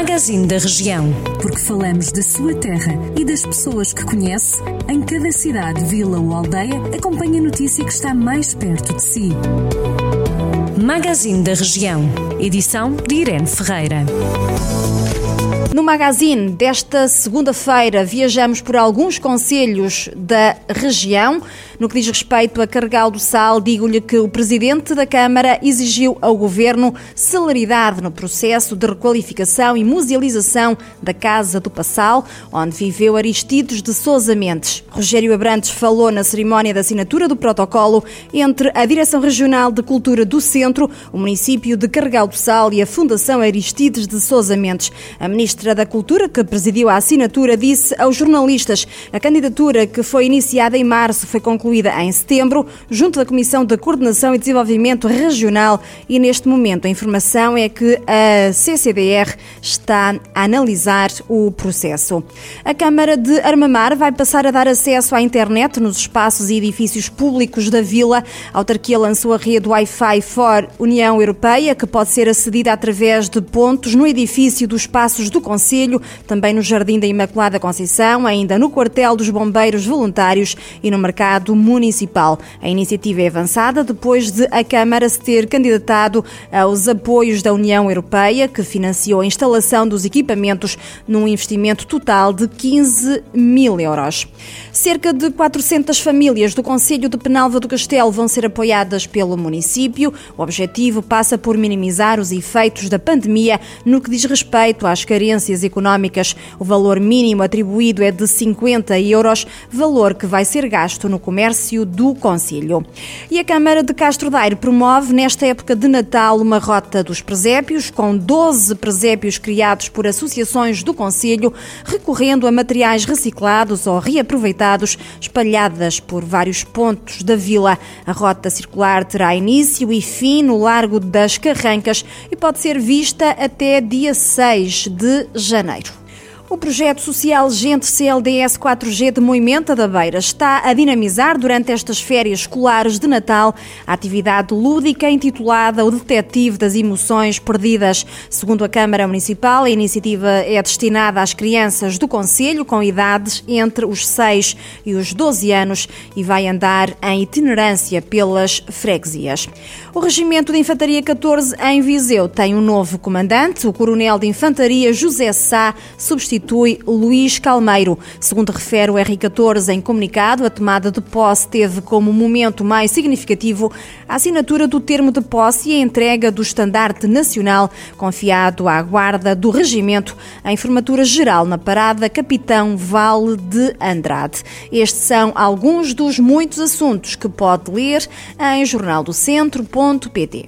Magazine da Região. Porque falamos da sua terra e das pessoas que conhece, em cada cidade, vila ou aldeia, acompanhe a notícia que está mais perto de si. Magazine da Região. Edição de Irene Ferreira. No magazine desta segunda-feira viajamos por alguns conselhos da região. No que diz respeito a Carregal do Sal, digo-lhe que o Presidente da Câmara exigiu ao Governo celeridade no processo de requalificação e musealização da Casa do Passal, onde viveu Aristides de Sousa Mendes. Rogério Abrantes falou na cerimónia da assinatura do protocolo entre a Direção Regional de Cultura do Centro, o município de Carregal do Sal e a Fundação Aristides de Sousa Mendes. A Ministra da Cultura, que presidiu a assinatura, disse aos jornalistas a candidatura que foi iniciada em março foi concluída concluída em setembro, junto da Comissão de Coordenação e Desenvolvimento Regional, e neste momento a informação é que a CCDR está a analisar o processo. A Câmara de Armamar vai passar a dar acesso à internet nos espaços e edifícios públicos da vila. A autarquia lançou a rede Wi-Fi for União Europeia, que pode ser acedida através de pontos no edifício dos Passos do Conselho, também no Jardim da Imaculada Conceição, ainda no quartel dos Bombeiros Voluntários e no mercado municipal. A iniciativa é avançada depois de a Câmara se ter candidatado aos apoios da União Europeia, que financiou a instalação dos equipamentos num investimento total de 15 mil euros. Cerca de 400 famílias do Conselho de Penalva do Castelo vão ser apoiadas pelo município. O objetivo passa por minimizar os efeitos da pandemia no que diz respeito às carências económicas. O valor mínimo atribuído é de 50 euros, valor que vai ser gasto no comércio comércio do Conselho. E a Câmara de Castro Daire promove, nesta época de Natal, uma rota dos presépios, com 12 presépios criados por associações do Conselho, recorrendo a materiais reciclados ou reaproveitados, espalhadas por vários pontos da vila. A rota circular terá início e fim no Largo das Carrancas e pode ser vista até dia 6 de janeiro. O projeto social Gente CLDS 4G de Moimenta da Beira está a dinamizar durante estas férias escolares de Natal a atividade lúdica intitulada O Detetive das Emoções Perdidas. Segundo a Câmara Municipal, a iniciativa é destinada às crianças do Conselho com idades entre os 6 e os 12 anos e vai andar em itinerância pelas freguesias. O Regimento de Infantaria 14 em Viseu tem um novo comandante, o Coronel de Infantaria José Sá, substitui substitui Luís Calmeiro. Segundo refere o R14 em comunicado, a tomada de posse teve como momento mais significativo a assinatura do termo de posse e a entrega do estandarte nacional confiado à guarda do regimento em formatura geral na parada Capitão Vale de Andrade. Estes são alguns dos muitos assuntos que pode ler em jornaldocentro.pt.